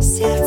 Сердце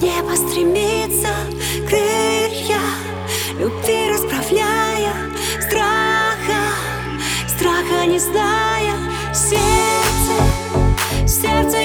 небо стремится крылья Любви расправляя страха Страха не зная. Сердце, сердце